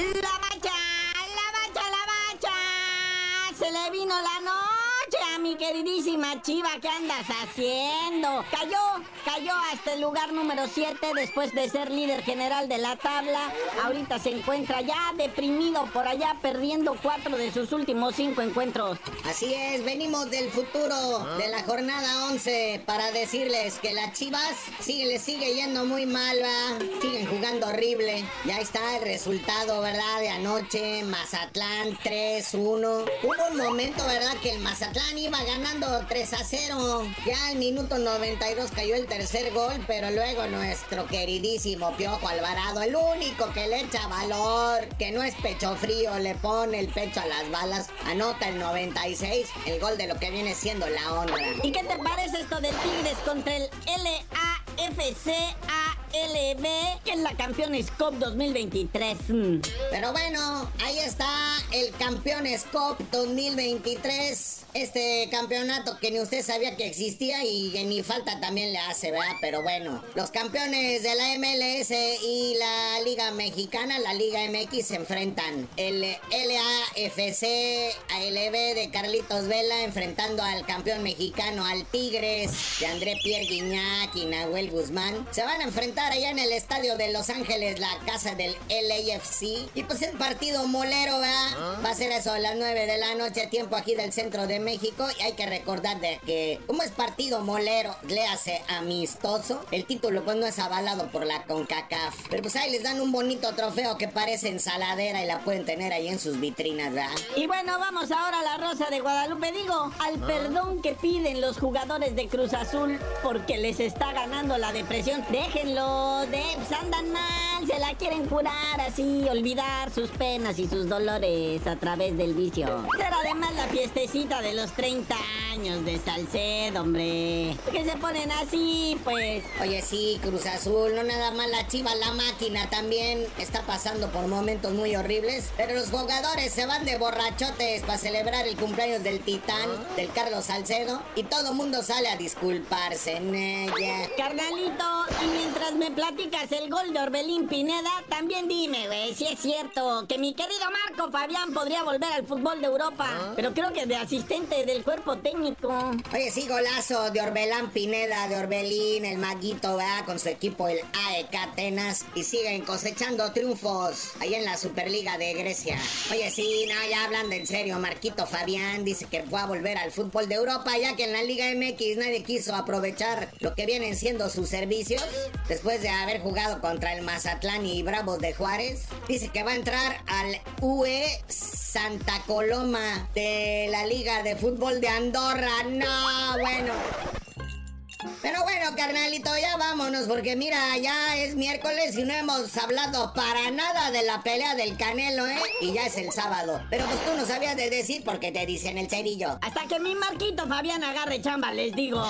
¡La mancha! ¡La mancha! ¡La mancha! ¡Se le vino la noche! Chima, Chiva, ¿qué andas haciendo? Cayó, cayó hasta el lugar número 7 después de ser líder general de la tabla. Ahorita se encuentra ya deprimido por allá, perdiendo cuatro de sus últimos cinco encuentros. Así es, venimos del futuro de la jornada 11 para decirles que las Chivas sigue, le sigue yendo muy mal, va. Siguen jugando horrible. Ya está el resultado, ¿verdad? De anoche, Mazatlán 3-1. Hubo un momento, ¿verdad? Que el Mazatlán iba ganando 3 a 0. Ya al minuto 92 cayó el tercer gol, pero luego nuestro queridísimo Piojo Alvarado, el único que le echa valor, que no es pecho frío, le pone el pecho a las balas, anota el 96, el gol de lo que viene siendo la honra. ¿Y qué te parece esto de Tigres contra el LAFCA? LB, que es la Campeones Cup 2023. Mm. Pero bueno, ahí está el Campeones Cup 2023. Este campeonato que ni usted sabía que existía y que ni falta también le hace, ¿verdad? Pero bueno, los campeones de la MLS y Liga Mexicana, la Liga MX, se enfrentan. El LAFC ALB de Carlitos Vela enfrentando al campeón mexicano, al Tigres de André Pierre Guignac y Nahuel Guzmán. Se van a enfrentar allá en el estadio de Los Ángeles, la casa del LAFC. Y pues el partido molero, ¿verdad? ¿Ah? Va a ser eso a las 9 de la noche, tiempo aquí del centro de México. Y hay que recordar de que, como es partido molero, le hace amistoso. El título, pues no es avalado por la CONCACAF. Pero pues ahí les dan un bonito trofeo que parece ensaladera y la pueden tener ahí en sus vitrinas, ¿verdad? Y bueno, vamos ahora a la Rosa de Guadalupe. Digo, al ¿Ah? perdón que piden los jugadores de Cruz Azul porque les está ganando la depresión. Déjenlo Debs andan mal, se la quieren curar así, olvidar sus penas y sus dolores a través del vicio. Pero además la fiestecita de los 30 años de Salcedo, hombre. Que se ponen así, pues. Oye, sí, Cruz Azul, no nada más la chiva, la máquina también está pasando por momentos muy horribles. Pero los jugadores se van de borrachotes para celebrar el cumpleaños del titán, del Carlos Salcedo. Y todo mundo sale a disculparse en ella. Carnalito, y mientras me platicas el gol de Orbelín Pineda, también dime, güey, si es cierto que mi querido Marco Fabián podría volver al fútbol de Europa. ¿Ah? Pero creo que de asistente del cuerpo técnico. Oye, sí, golazo de Orbelán Pineda, de Orbelín, el maguito, ¿verdad? Con su equipo, el AEK Atenas. Y siguen cosechando triunfos ahí en la Superliga de Grecia. Oye, sí, no, ya hablando en serio, Marquito Fabián dice que va a volver al fútbol de Europa, ya que en la Liga MX nadie quiso aprovechar lo que vienen siendo sus servicios. Después después de haber jugado contra el Mazatlán y Bravos de Juárez, dice que va a entrar al UE Santa Coloma de la Liga de Fútbol de Andorra. No, bueno. Pero bueno, carnalito, ya vámonos, porque mira, ya es miércoles y no hemos hablado para nada de la pelea del Canelo, ¿eh? Y ya es el sábado. Pero pues tú no sabías de decir porque te dicen el cerillo. Hasta que mi Marquito Fabián agarre chamba, les digo.